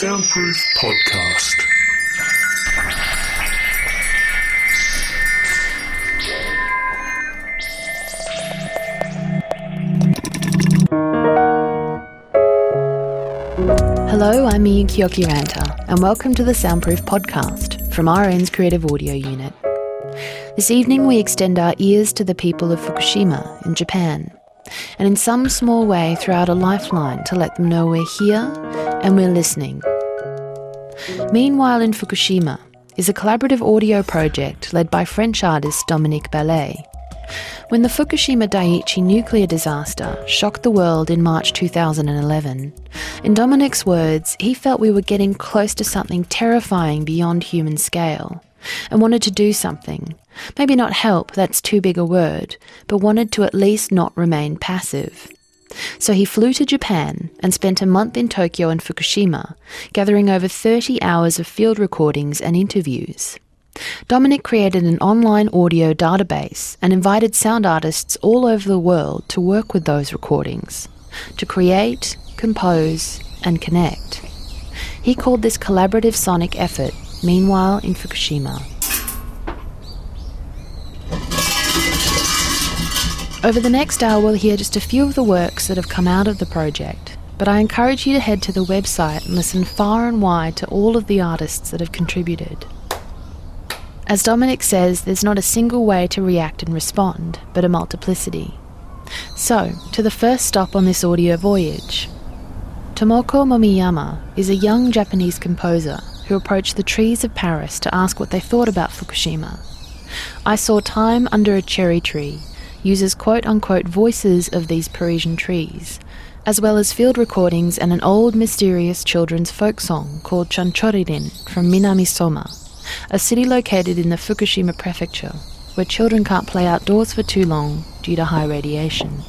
Soundproof Podcast. Hello, I'm Miyuki Jokiranta, and welcome to the Soundproof Podcast from RN's Creative Audio Unit. This evening, we extend our ears to the people of Fukushima in Japan, and in some small way throw out a lifeline to let them know we're here and we're listening. Meanwhile, in Fukushima is a collaborative audio project led by French artist Dominique Balaÿ. When the Fukushima Daiichi nuclear disaster shocked the world in March 2011, in Dominique's words, he felt we were getting close to something terrifying beyond human scale and wanted to do something. Maybe not help, that's too big a word, but wanted to at least not remain passive. So he flew to Japan and spent a month in Tokyo and Fukushima, gathering over 30 hours of field recordings and interviews. Dominic created an online audio database and invited sound artists all over the world to work with those recordings, to create, compose, and connect. He called this collaborative sonic effort Meanwhile in Fukushima. Over the next hour, we'll hear just a few of the works that have come out of the project, but I encourage you to head to the website and listen far and wide to all of the artists that have contributed. As Dominic says, there's not a single way to react and respond, but a multiplicity. So, to the first stop on this audio voyage. Tomoko Momiyama is a young Japanese composer who approached the trees of Paris to ask what they thought about Fukushima. I saw Time Under a Cherry Tree uses quote unquote voices of these Parisian trees, as well as field recordings and an old mysterious children's folk song called Chanchoririn from Minamisoma, a city located in the Fukushima prefecture, where children can't play outdoors for too long due to high radiation.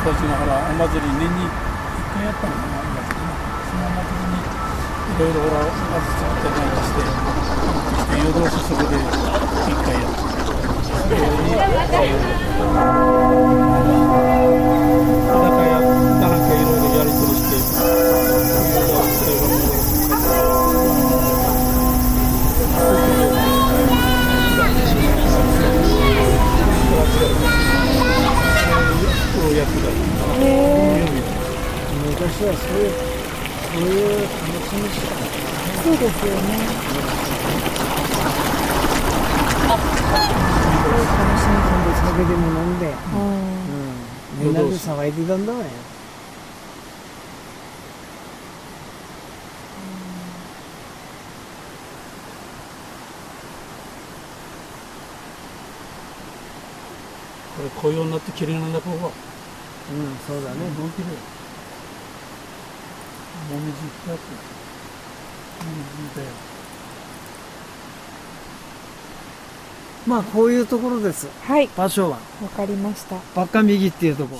たちのほらお祭り年に1回やったのかなお祭りねそのお祭りにいろいろほらあず作ったりなんかしてして夜通しそこで1回やったそれに裸やなんかいろいろやり取りして。たり昔はそういうそういう楽しみしかないそうですよね。楽しみ込んで酒でも飲んで、うん。うん、みんなで騒いでたんだわよこれ紅葉になって綺麗なんだここはうんそうだね。どう綺麗もみじいってもみじだよまあこういうところです。はい、場所は。わかりました。ばっか右っていうとこ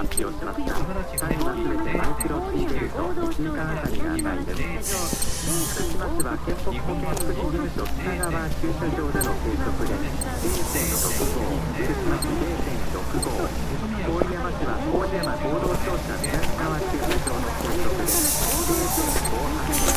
発表しました。サインはすべてマイクロシーベルト1時間あたりがないです。福島市は県北保健福祉事務所北川駐車場での計測で0.65、福島市0.65、郡山市は郡山合同庁舎南川駐車場の計測で0.58、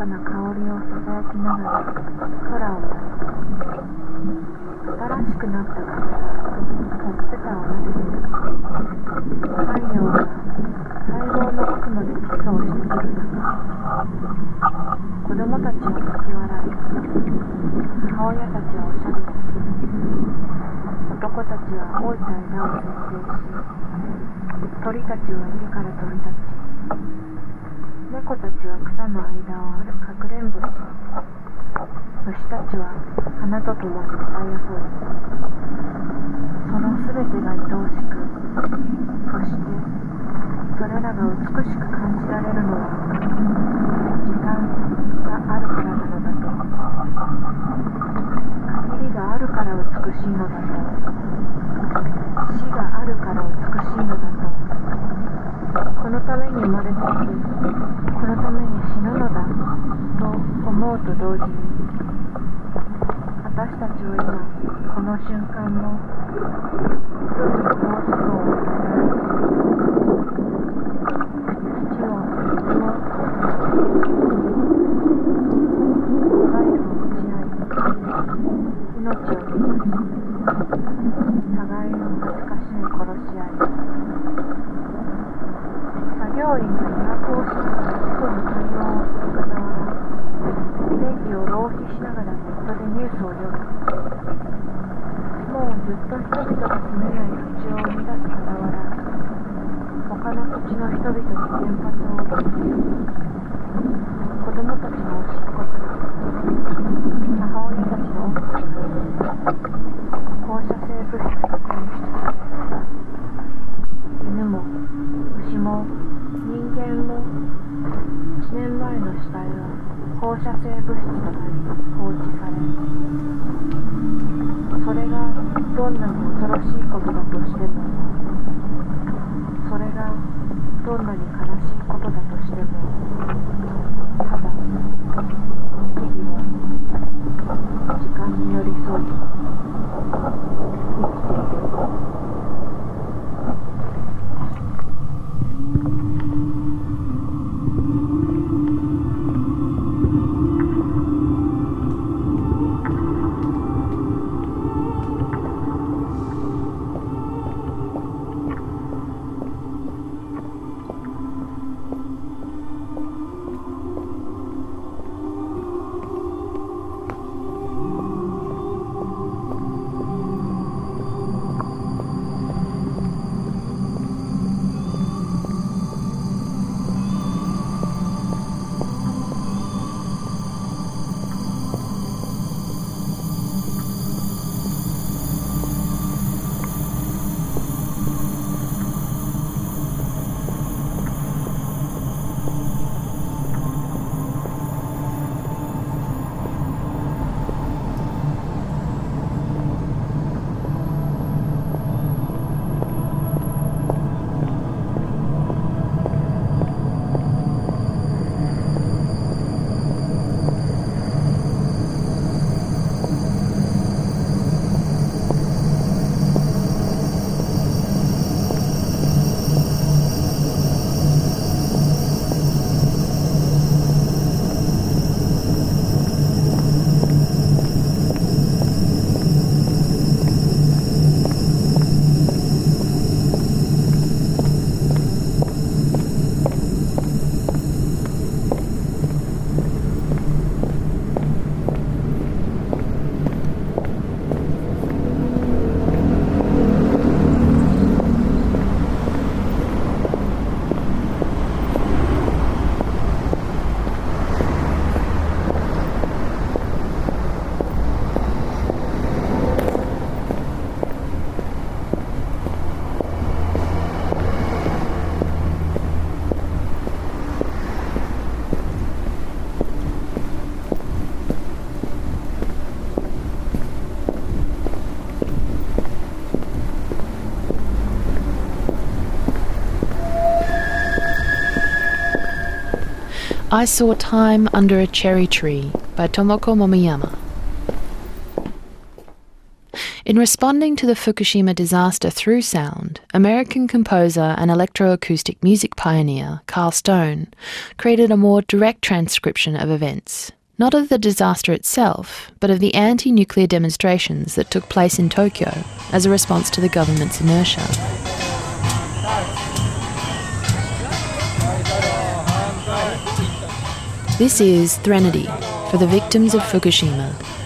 かな香りをささやきながら空を新しくなった風はほっぺたを撫でてる太陽が細胞の奥まで基礎をしてくる中子供たちをかき笑い母親たちはおしゃべりし男たちは老いた枝を剪定し鳥たちは家から飛び立ち猫たちは草の間を to look 射性物質となる I Saw Time Under a Cherry Tree by Tomoko Momiyama. In responding to the Fukushima disaster through sound, American composer and electroacoustic music pioneer Carl Stone created a more direct transcription of events, not of the disaster itself, but of the anti nuclear demonstrations that took place in Tokyo as a response to the government's inertia. This is Threnody for the victims of Fukushima.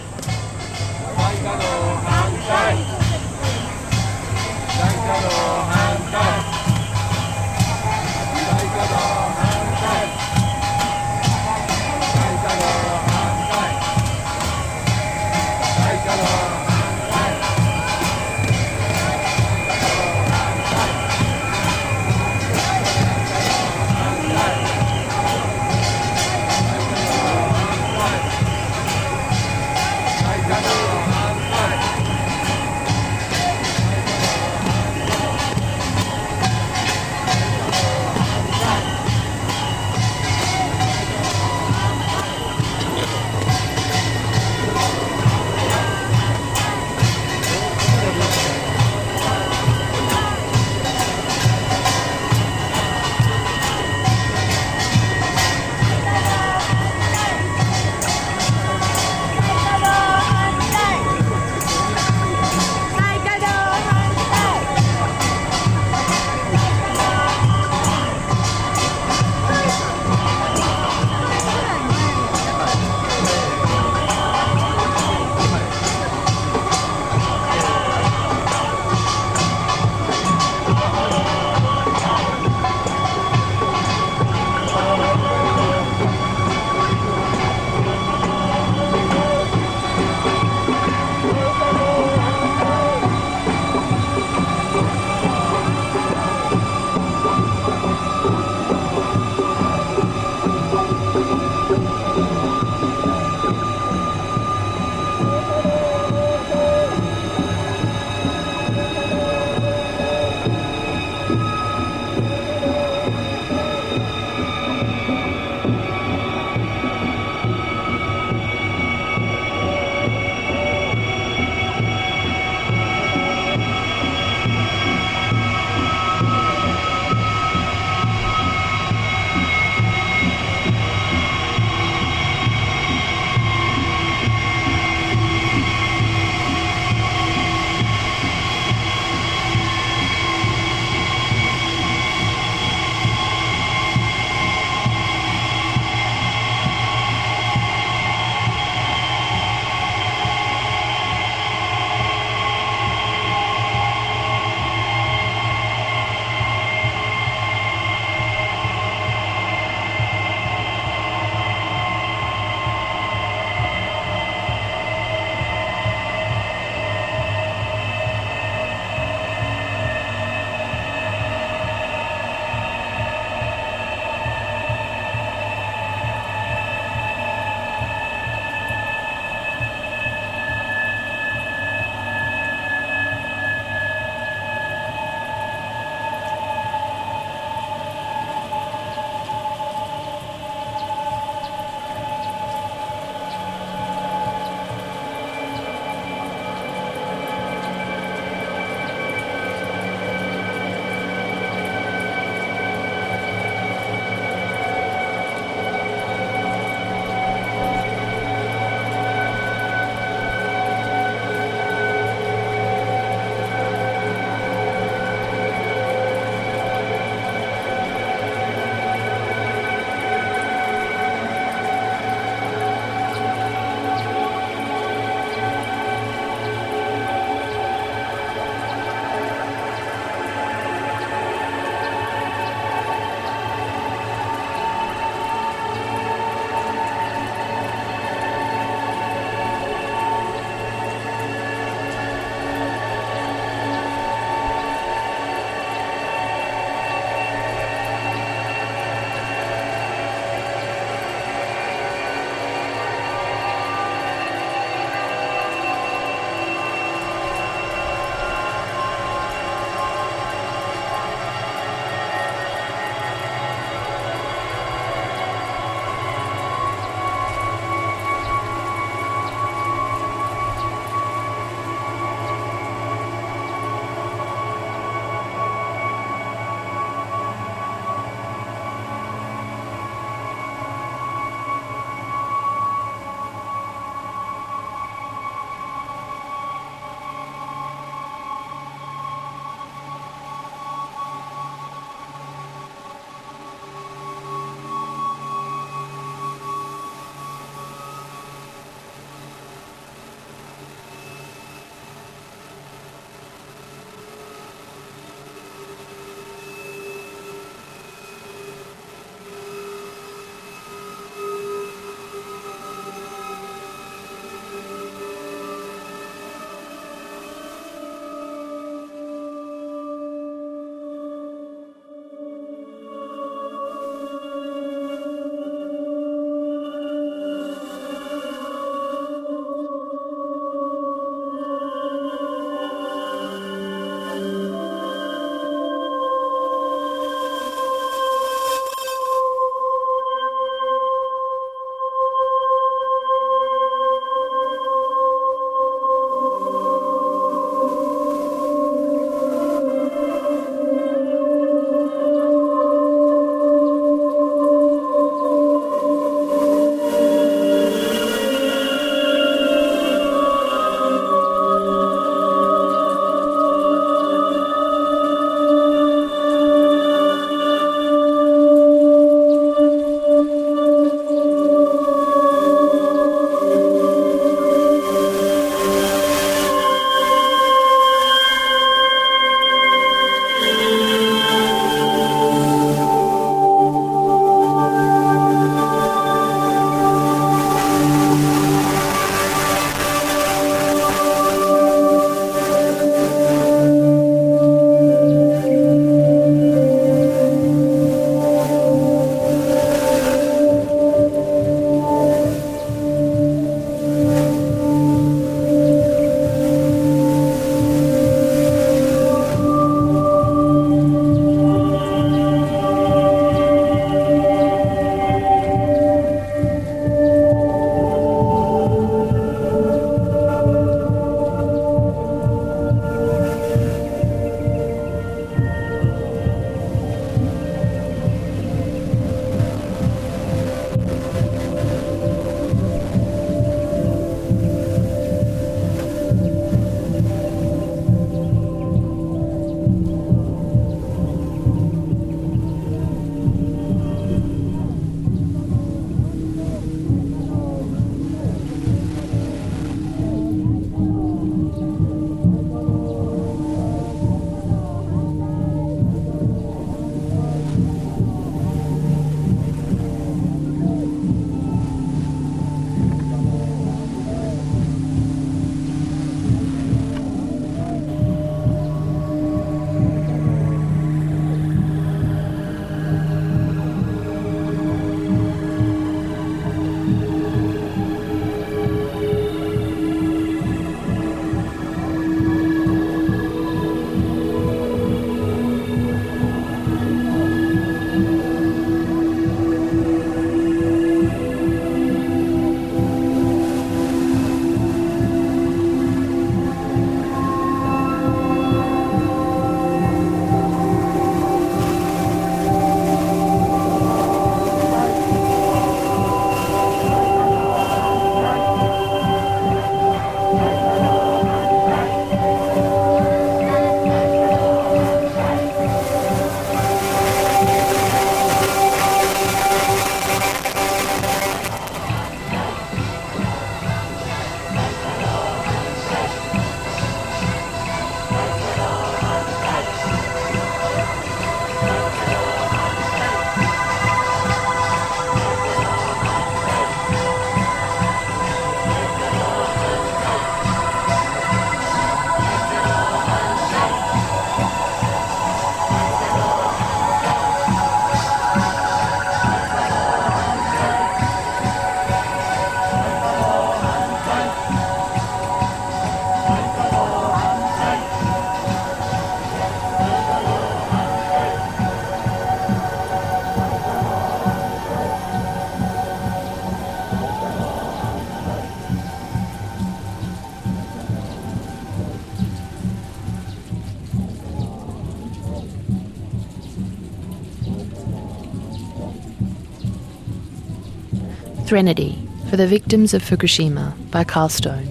Threnody for the Victims of Fukushima by Carl Stone.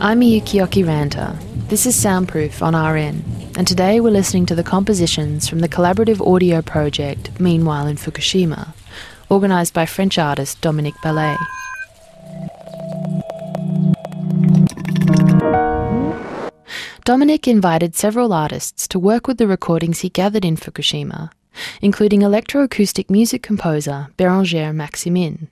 I'm Miyuki Jokiranta. This is Soundproof on RN, and today we're listening to the compositions from the collaborative audio project Meanwhile in Fukushima, organised by French artist Dominique Balaÿ. Dominic invited several artists to work with the recordings he gathered in Fukushima, including electroacoustic music composer Bérangère Maximin.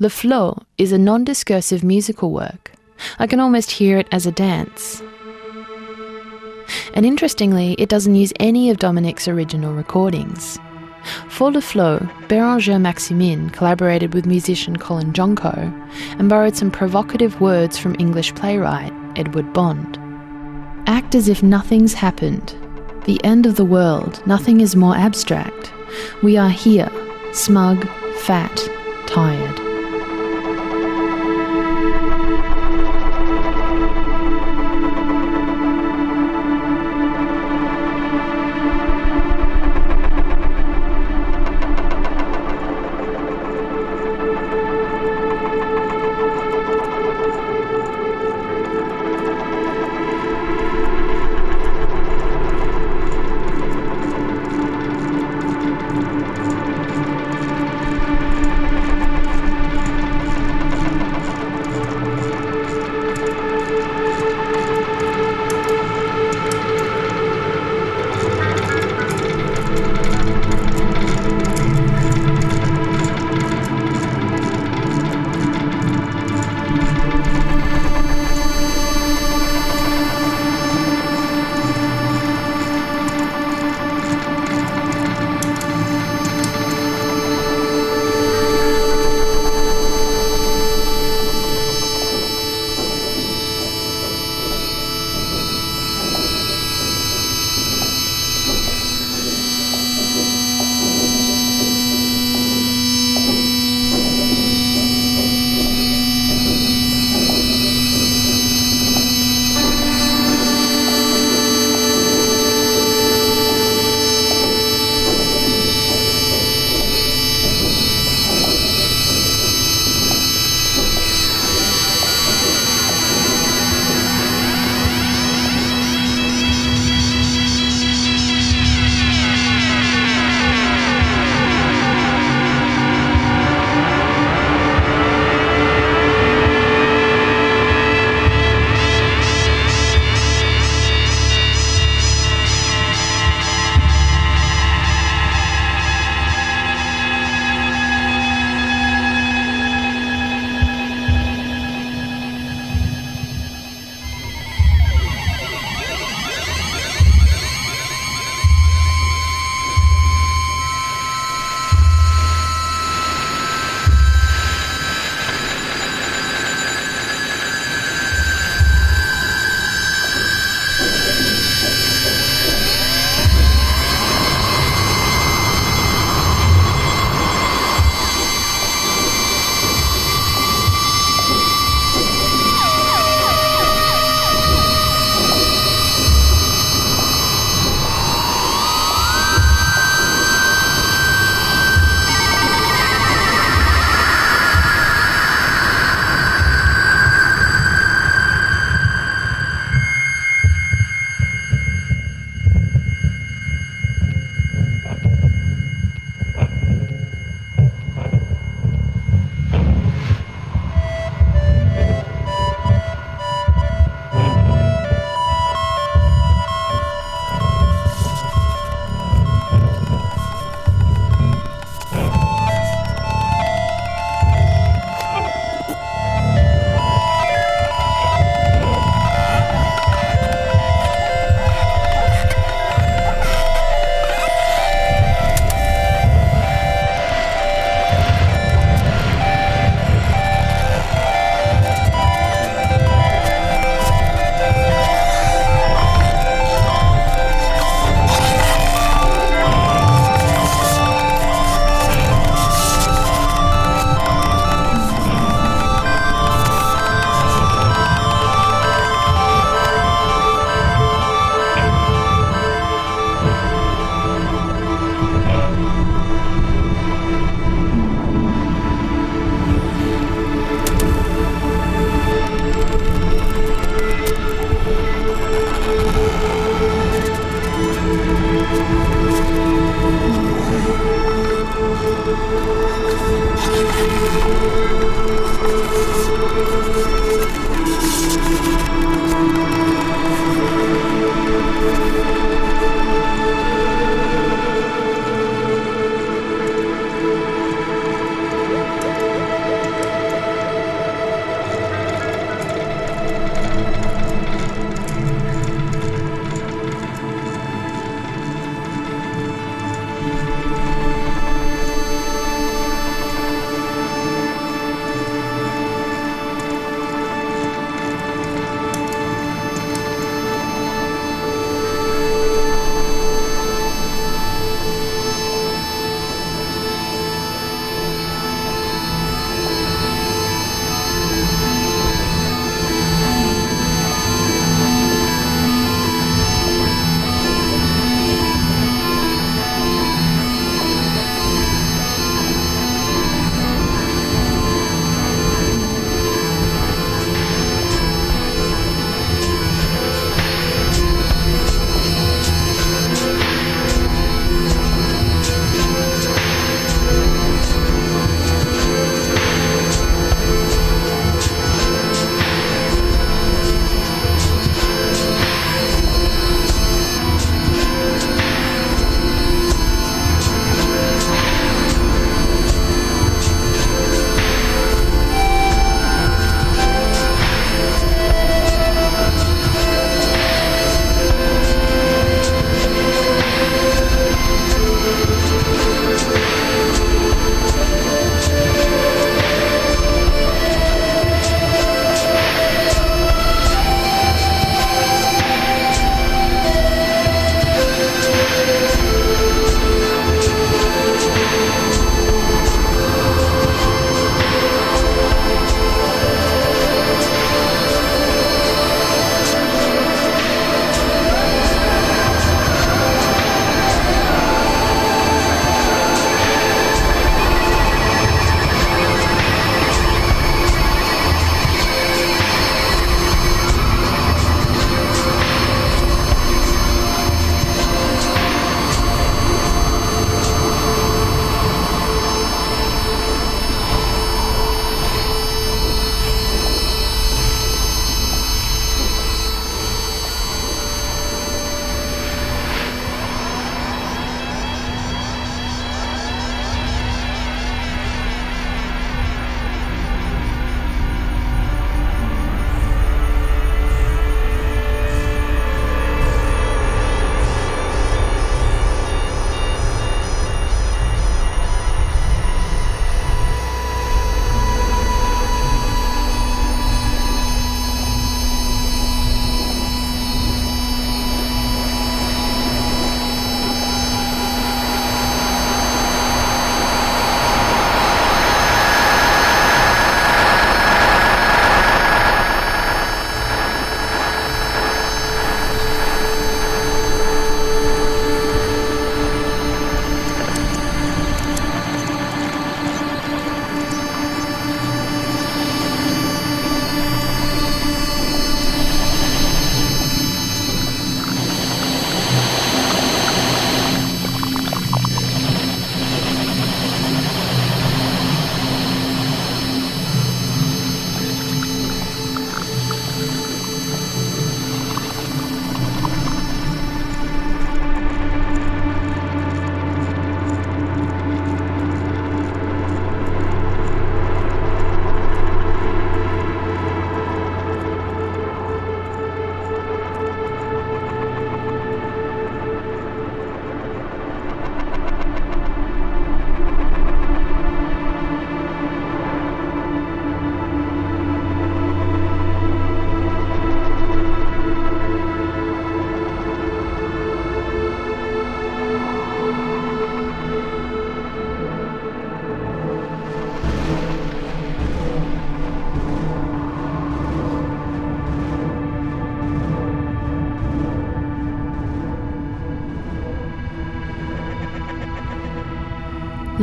Le Flot is a non discursive musical work. I can almost hear it as a dance. And interestingly, it doesn't use any of Dominic's original recordings. For Le Flot, Bérangère Maximin collaborated with musician Colin Johnco and borrowed some provocative words from English playwright Edward Bond. Act as if nothing's happened. The end of the world, nothing is more abstract. We are here, smug, fat, tired.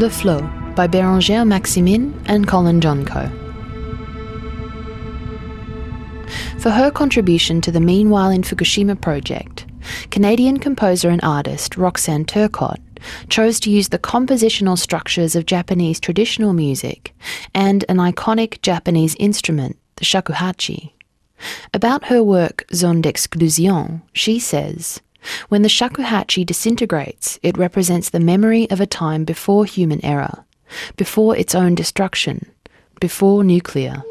Le Flot by Bérangère Maximin and Colin Johnco. For her contribution to the Meanwhile in Fukushima project, Canadian composer and artist Roxanne Turcotte chose to use the compositional structures of Japanese traditional music and an iconic Japanese instrument, the shakuhachi. About her work Zone d'Exclusion, she says, when the shakuhachi disintegrates, it represents the memory of a time before human error, before its own destruction, before nuclear.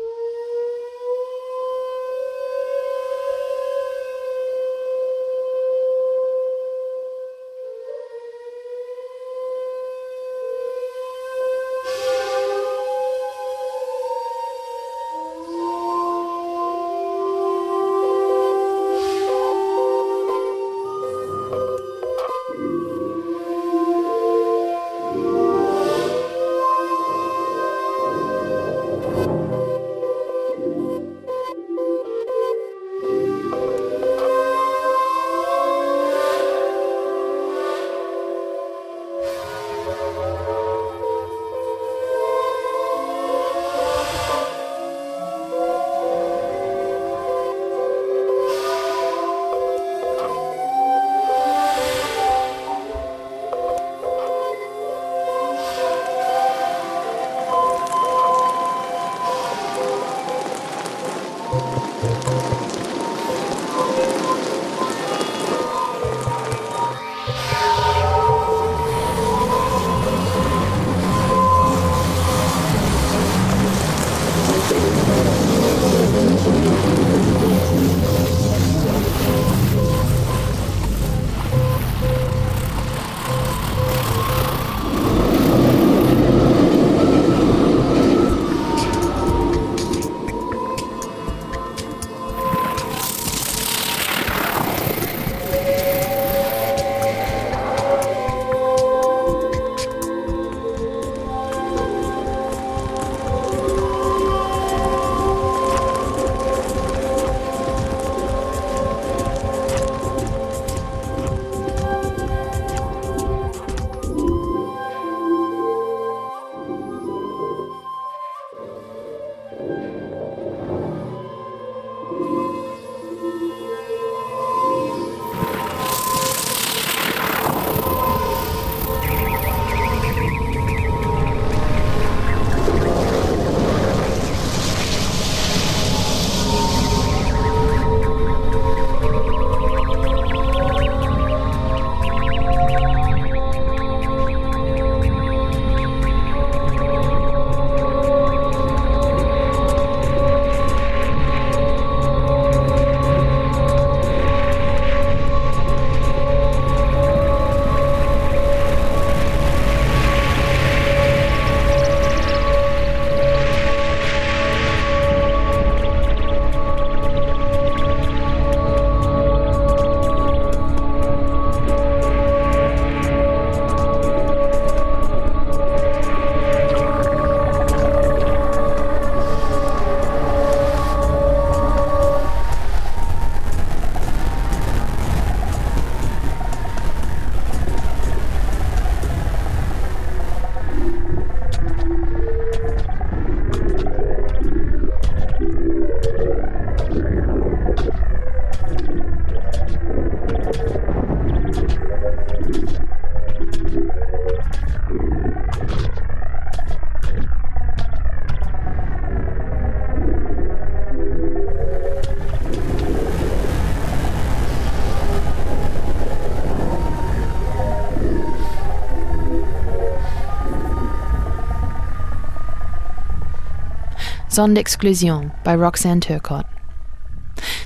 D'Exclusion by Roxanne Turcotte.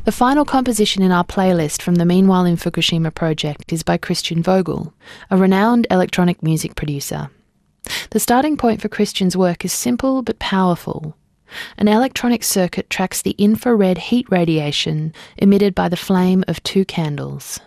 The final composition in our playlist from the Meanwhile in Fukushima project is by Christian Vogel, a renowned electronic music producer. The starting point for Christian's work is simple but powerful. An electronic circuit tracks the infrared heat radiation emitted by the flame of two candles.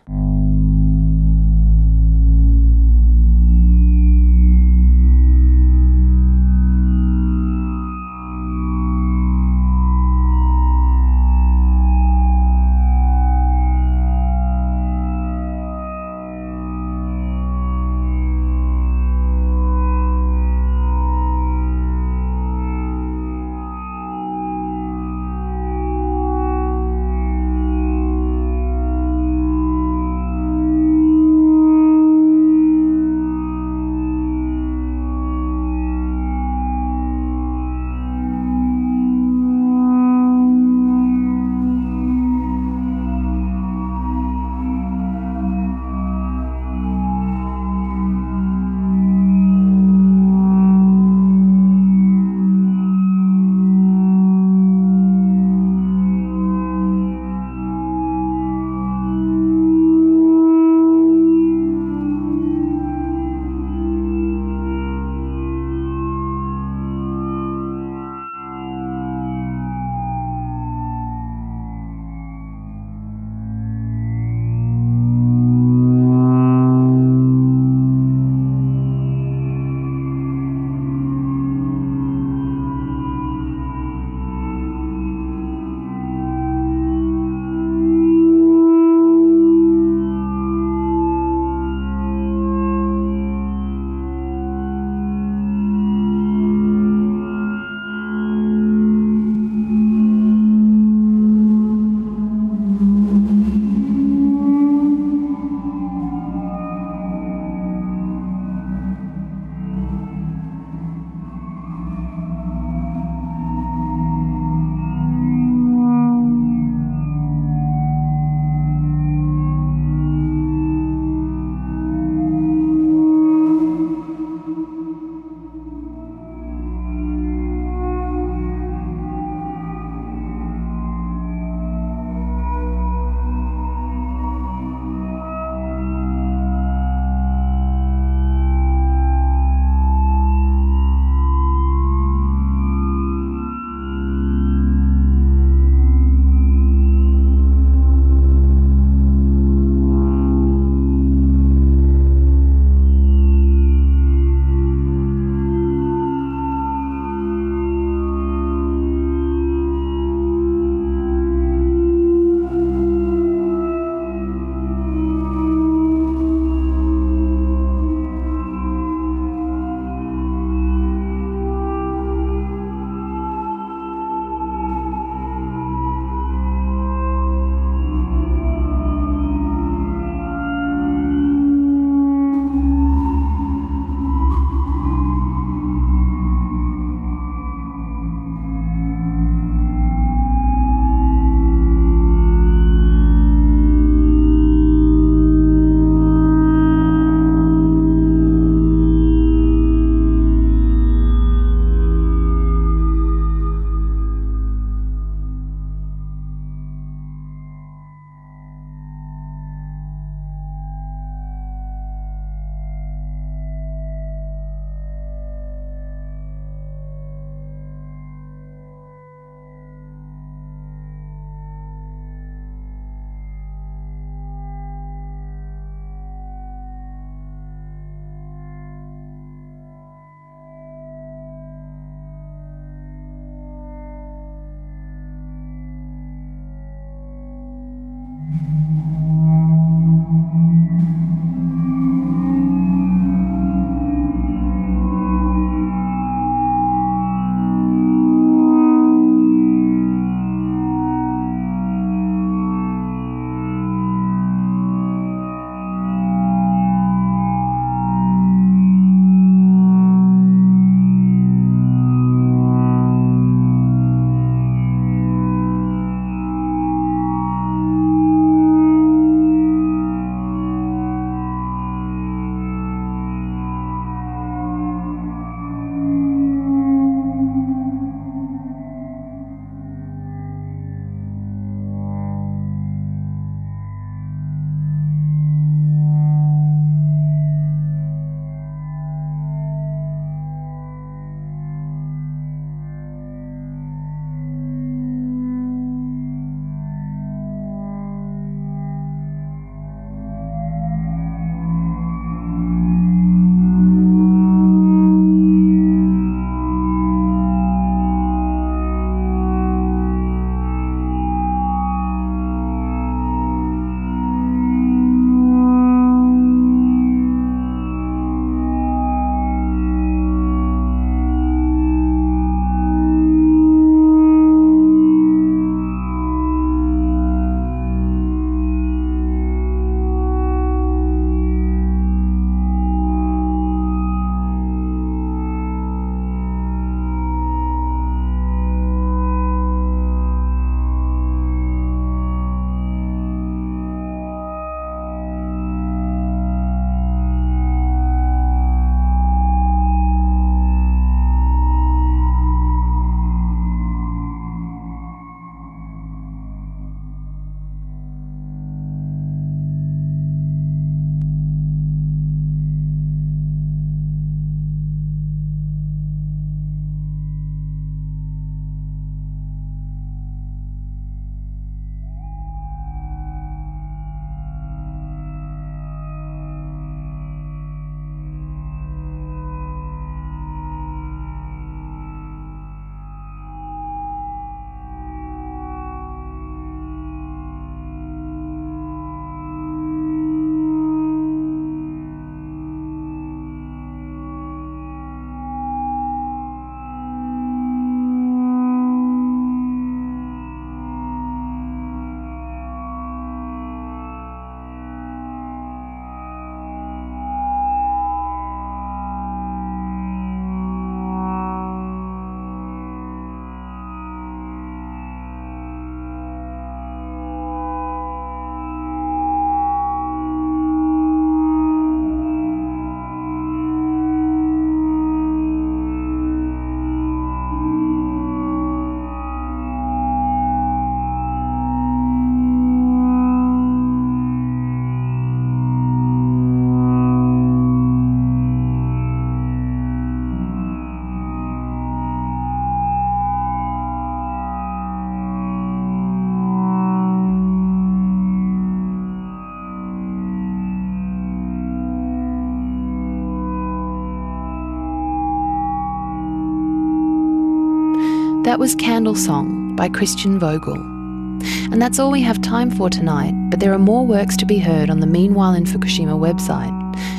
That was Candle Song by Christian Vogel. And that's all we have time for tonight, but there are more works to be heard on the Meanwhile in Fukushima website,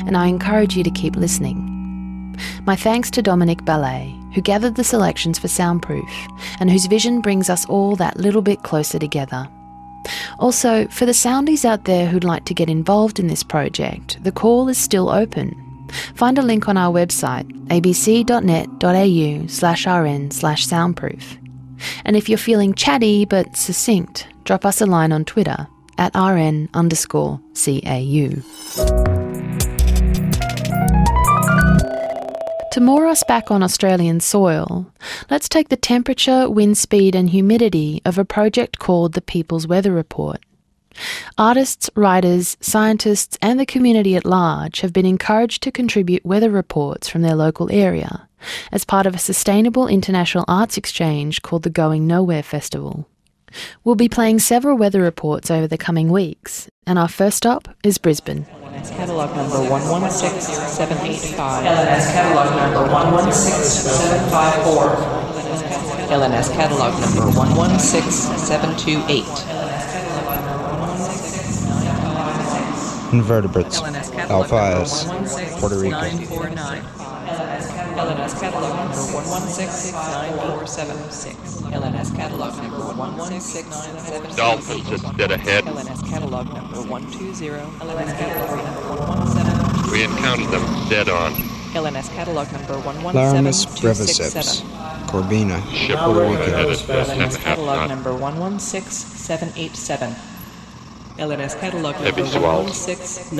and I encourage you to keep listening. My thanks to Dominic Balaÿ, who gathered the selections for Soundproof, and whose vision brings us all that little bit closer together. Also, for the soundies out there who'd like to get involved in this project, the call is still open. Find a link on our website, abc.net.au slash rn slash soundproof. And if you're feeling chatty but succinct, drop us a line on Twitter at rn underscore CAU. To moor us back on Australian soil, let's take the temperature, wind speed, and humidity of a project called the People's Weather Report. Artists, writers, scientists, and the community at large have been encouraged to contribute weather reports from their local area as part of a sustainable international arts exchange called the Going Nowhere Festival. We'll be playing several weather reports over the coming weeks, and our first stop is Brisbane. LNS catalog number 116785. LNS catalog number 116754. LNS catalog number 116728. Invertebrates. Alpha S. Puerto Rico. LNS catalog number 116947. LNS catalog number 116977. Dolphins that's dead ahead. LNS catalog number 120. LNS catalog number 117. We encountered them dead on. LNS catalog number Laramus 117267. breviceps. Corbina. Ship Puerto we're Rico. headed for half LNS catalog knot. number 116787. LNS catalog Heavy number swells. 116974.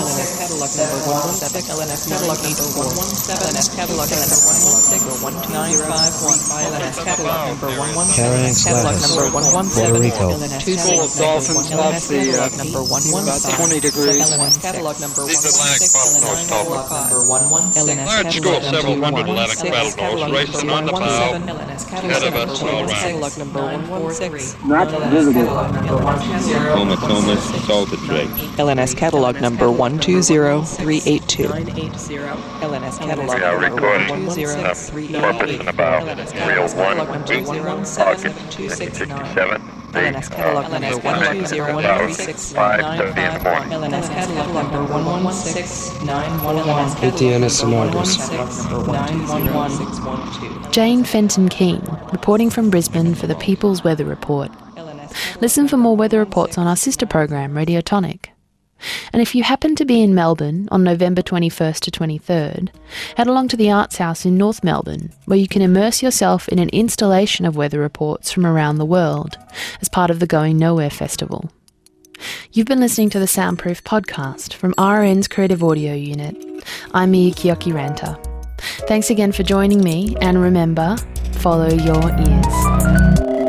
LNS catalog number 117. LNS catalog number 117. LNS catalog number 116. 12951. LNS catalog number 117. Carrying Catalog Slavis. number 117. Puerto Rico. LNS Two catalog full dolphins number off the, uh, LNS catalog number about 117. 20 degrees. LNS catalog number These Atlantic 116. bottlenose LNS dolphins. catalog number 116. LNS Large catalog school, number several hundred 116. Atlantic Catalog bottlenose racing number on the bow. 117. LNS catalog Ahead of number us, all right. 116. Catalog number 146. Not visible. Comatoma salted drake. LNS catalog number 120382. LNS catalog number 120382. About LNS real catalog uh, one number week, August 1967. LNS catalog number of about 5:30 in the morning. LNS catalog number 116911. Etienne Sinardis. Jayne Fenton Keane, reporting from Brisbane for the People's Weather Report. Listen for more weather reports on our sister program, Radiotonic. And if you happen to be in Melbourne on November 21st to 23rd, head along to the Arts House in North Melbourne, where you can immerse yourself in an installation of weather reports from around the world as part of the Going Nowhere Festival. You've been listening to the Soundproof podcast from RN's Creative Audio Unit. I'm Miyuki Jokiranta. Thanks again for joining me, and remember, follow your ears.